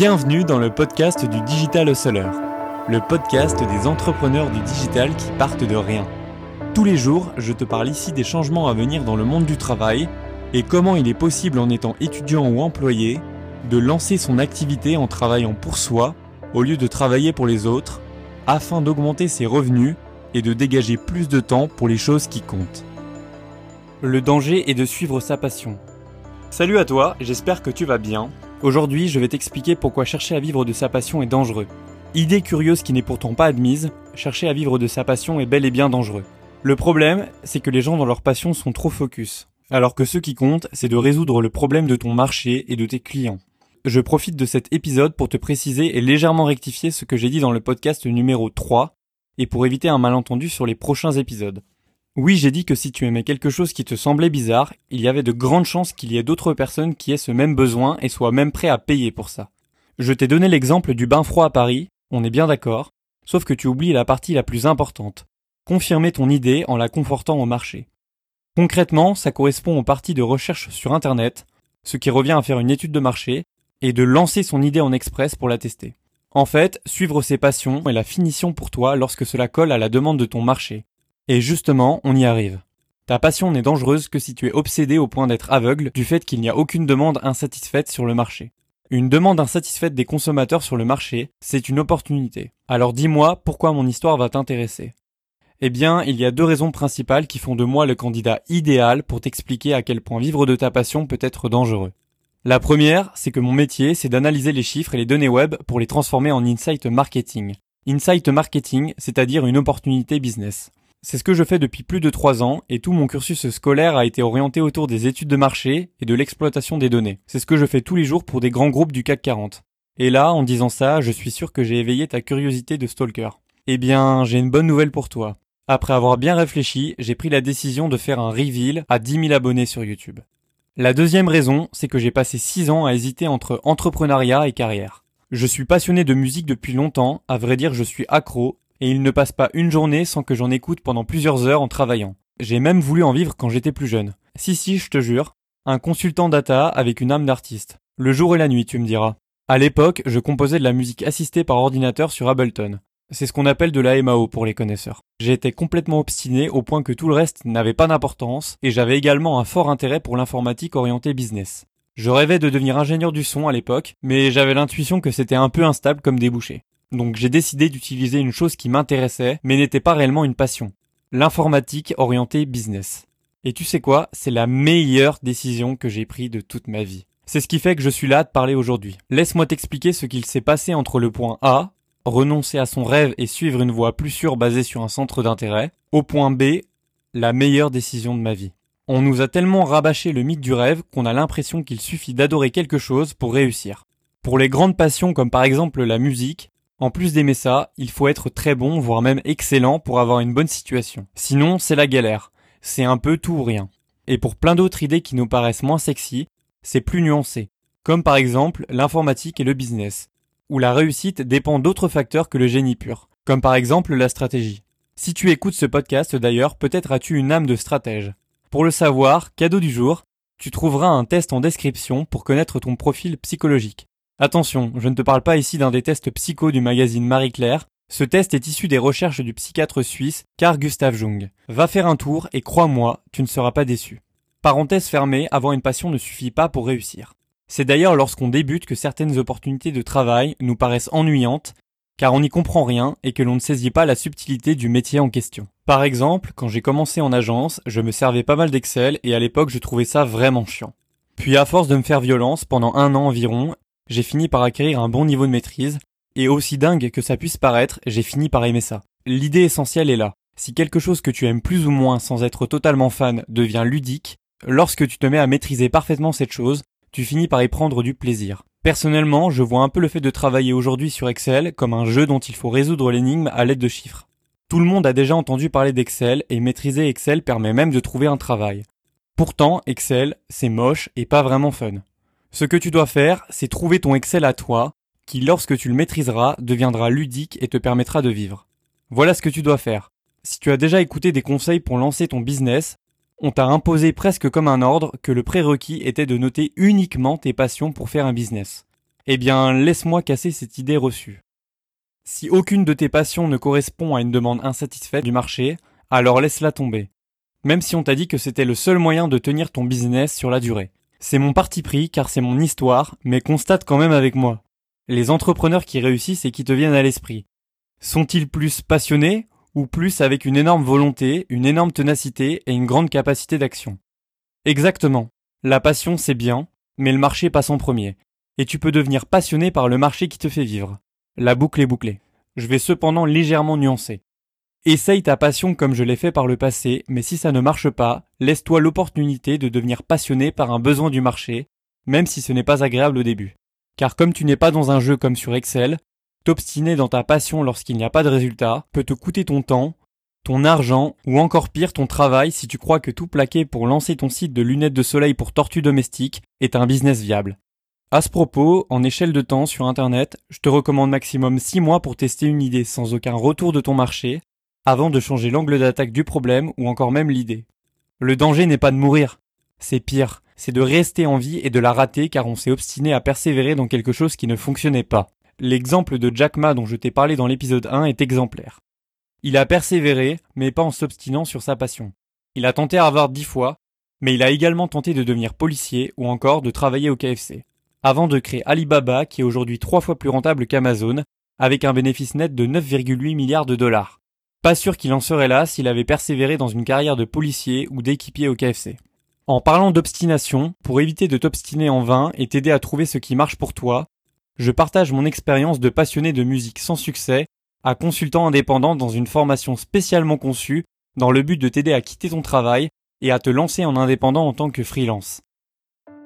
Bienvenue dans le podcast du Digital Hustler, le podcast des entrepreneurs du digital qui partent de rien. Tous les jours, je te parle ici des changements à venir dans le monde du travail et comment il est possible en étant étudiant ou employé de lancer son activité en travaillant pour soi au lieu de travailler pour les autres afin d'augmenter ses revenus et de dégager plus de temps pour les choses qui comptent. Le danger est de suivre sa passion. Salut à toi, j'espère que tu vas bien. Aujourd'hui, je vais t'expliquer pourquoi chercher à vivre de sa passion est dangereux. Idée curieuse qui n'est pourtant pas admise, chercher à vivre de sa passion est bel et bien dangereux. Le problème, c'est que les gens dans leur passion sont trop focus, alors que ce qui compte, c'est de résoudre le problème de ton marché et de tes clients. Je profite de cet épisode pour te préciser et légèrement rectifier ce que j'ai dit dans le podcast numéro 3, et pour éviter un malentendu sur les prochains épisodes. Oui, j'ai dit que si tu aimais quelque chose qui te semblait bizarre, il y avait de grandes chances qu'il y ait d'autres personnes qui aient ce même besoin et soient même prêts à payer pour ça. Je t'ai donné l'exemple du bain froid à Paris, on est bien d'accord, sauf que tu oublies la partie la plus importante. Confirmer ton idée en la confortant au marché. Concrètement, ça correspond aux parties de recherche sur Internet, ce qui revient à faire une étude de marché, et de lancer son idée en express pour la tester. En fait, suivre ses passions est la finition pour toi lorsque cela colle à la demande de ton marché. Et justement, on y arrive. Ta passion n'est dangereuse que si tu es obsédé au point d'être aveugle du fait qu'il n'y a aucune demande insatisfaite sur le marché. Une demande insatisfaite des consommateurs sur le marché, c'est une opportunité. Alors dis-moi pourquoi mon histoire va t'intéresser? Eh bien, il y a deux raisons principales qui font de moi le candidat idéal pour t'expliquer à quel point vivre de ta passion peut être dangereux. La première, c'est que mon métier, c'est d'analyser les chiffres et les données web pour les transformer en insight marketing. Insight marketing, c'est-à-dire une opportunité business. C'est ce que je fais depuis plus de trois ans et tout mon cursus scolaire a été orienté autour des études de marché et de l'exploitation des données. C'est ce que je fais tous les jours pour des grands groupes du CAC 40. Et là, en disant ça, je suis sûr que j'ai éveillé ta curiosité de stalker. Eh bien, j'ai une bonne nouvelle pour toi. Après avoir bien réfléchi, j'ai pris la décision de faire un reveal à 10 000 abonnés sur YouTube. La deuxième raison, c'est que j'ai passé 6 ans à hésiter entre entrepreneuriat et carrière. Je suis passionné de musique depuis longtemps, à vrai dire je suis accro, et il ne passe pas une journée sans que j'en écoute pendant plusieurs heures en travaillant. J'ai même voulu en vivre quand j'étais plus jeune. Si si, je te jure, un consultant data avec une âme d'artiste. Le jour et la nuit, tu me diras. À l'époque, je composais de la musique assistée par ordinateur sur Ableton. C'est ce qu'on appelle de la MAO pour les connaisseurs. J'étais complètement obstiné au point que tout le reste n'avait pas d'importance et j'avais également un fort intérêt pour l'informatique orientée business. Je rêvais de devenir ingénieur du son à l'époque, mais j'avais l'intuition que c'était un peu instable comme débouché. Donc j'ai décidé d'utiliser une chose qui m'intéressait, mais n'était pas réellement une passion. L'informatique orientée business. Et tu sais quoi, c'est la meilleure décision que j'ai prise de toute ma vie. C'est ce qui fait que je suis là à te parler aujourd'hui. Laisse-moi t'expliquer ce qu'il s'est passé entre le point A, renoncer à son rêve et suivre une voie plus sûre basée sur un centre d'intérêt, au point B, la meilleure décision de ma vie. On nous a tellement rabâché le mythe du rêve qu'on a l'impression qu'il suffit d'adorer quelque chose pour réussir. Pour les grandes passions comme par exemple la musique, en plus d'aimer ça, il faut être très bon, voire même excellent pour avoir une bonne situation. Sinon, c'est la galère. C'est un peu tout ou rien. Et pour plein d'autres idées qui nous paraissent moins sexy, c'est plus nuancé. Comme par exemple l'informatique et le business, où la réussite dépend d'autres facteurs que le génie pur, comme par exemple la stratégie. Si tu écoutes ce podcast d'ailleurs, peut-être as-tu une âme de stratège. Pour le savoir, cadeau du jour, tu trouveras un test en description pour connaître ton profil psychologique. Attention, je ne te parle pas ici d'un des tests psycho du magazine Marie-Claire. Ce test est issu des recherches du psychiatre suisse Carl Gustav Jung. Va faire un tour et crois-moi, tu ne seras pas déçu. Parenthèse fermée, avoir une passion ne suffit pas pour réussir. C'est d'ailleurs lorsqu'on débute que certaines opportunités de travail nous paraissent ennuyantes, car on n'y comprend rien et que l'on ne saisit pas la subtilité du métier en question. Par exemple, quand j'ai commencé en agence, je me servais pas mal d'Excel et à l'époque je trouvais ça vraiment chiant. Puis à force de me faire violence pendant un an environ, j'ai fini par acquérir un bon niveau de maîtrise, et aussi dingue que ça puisse paraître, j'ai fini par aimer ça. L'idée essentielle est là. Si quelque chose que tu aimes plus ou moins sans être totalement fan devient ludique, lorsque tu te mets à maîtriser parfaitement cette chose, tu finis par y prendre du plaisir. Personnellement, je vois un peu le fait de travailler aujourd'hui sur Excel comme un jeu dont il faut résoudre l'énigme à l'aide de chiffres. Tout le monde a déjà entendu parler d'Excel et maîtriser Excel permet même de trouver un travail. Pourtant, Excel, c'est moche et pas vraiment fun. Ce que tu dois faire, c'est trouver ton Excel à toi, qui lorsque tu le maîtriseras deviendra ludique et te permettra de vivre. Voilà ce que tu dois faire. Si tu as déjà écouté des conseils pour lancer ton business, on t'a imposé presque comme un ordre que le prérequis était de noter uniquement tes passions pour faire un business. Eh bien, laisse-moi casser cette idée reçue. Si aucune de tes passions ne correspond à une demande insatisfaite du marché, alors laisse-la tomber. Même si on t'a dit que c'était le seul moyen de tenir ton business sur la durée. C'est mon parti pris car c'est mon histoire, mais constate quand même avec moi. Les entrepreneurs qui réussissent et qui te viennent à l'esprit. Sont-ils plus passionnés ou plus avec une énorme volonté, une énorme ténacité et une grande capacité d'action? Exactement. La passion c'est bien, mais le marché passe en premier. Et tu peux devenir passionné par le marché qui te fait vivre. La boucle est bouclée. Je vais cependant légèrement nuancer. Essaye ta passion comme je l'ai fait par le passé, mais si ça ne marche pas, laisse-toi l'opportunité de devenir passionné par un besoin du marché, même si ce n'est pas agréable au début. Car comme tu n'es pas dans un jeu comme sur Excel, t'obstiner dans ta passion lorsqu'il n'y a pas de résultat peut te coûter ton temps, ton argent ou encore pire ton travail si tu crois que tout plaquer pour lancer ton site de lunettes de soleil pour tortues domestiques est un business viable. À ce propos, en échelle de temps sur internet, je te recommande maximum 6 mois pour tester une idée sans aucun retour de ton marché avant de changer l'angle d'attaque du problème ou encore même l'idée. Le danger n'est pas de mourir, c'est pire, c'est de rester en vie et de la rater car on s'est obstiné à persévérer dans quelque chose qui ne fonctionnait pas. L'exemple de Jack Ma dont je t'ai parlé dans l'épisode 1 est exemplaire. Il a persévéré, mais pas en s'obstinant sur sa passion. Il a tenté Harvard dix fois, mais il a également tenté de devenir policier ou encore de travailler au KFC. Avant de créer Alibaba qui est aujourd'hui trois fois plus rentable qu'Amazon, avec un bénéfice net de 9,8 milliards de dollars. Pas sûr qu'il en serait là s'il avait persévéré dans une carrière de policier ou d'équipier au KFC. En parlant d'obstination, pour éviter de t'obstiner en vain et t'aider à trouver ce qui marche pour toi, je partage mon expérience de passionné de musique sans succès à consultant indépendant dans une formation spécialement conçue dans le but de t'aider à quitter ton travail et à te lancer en indépendant en tant que freelance.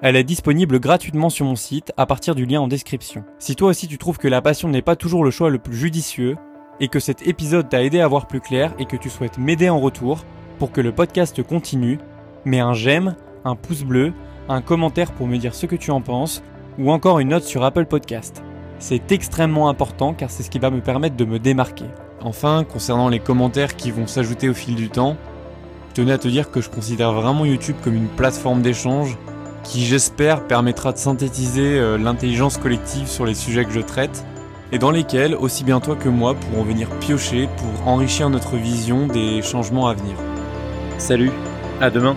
Elle est disponible gratuitement sur mon site à partir du lien en description. Si toi aussi tu trouves que la passion n'est pas toujours le choix le plus judicieux, et que cet épisode t'a aidé à voir plus clair et que tu souhaites m'aider en retour pour que le podcast continue, mets un j'aime, un pouce bleu, un commentaire pour me dire ce que tu en penses ou encore une note sur Apple Podcast. C'est extrêmement important car c'est ce qui va me permettre de me démarquer. Enfin, concernant les commentaires qui vont s'ajouter au fil du temps, je tenais à te dire que je considère vraiment YouTube comme une plateforme d'échange qui j'espère permettra de synthétiser euh, l'intelligence collective sur les sujets que je traite et dans lesquels, aussi bien toi que moi, pourrons venir piocher pour enrichir notre vision des changements à venir. Salut, à demain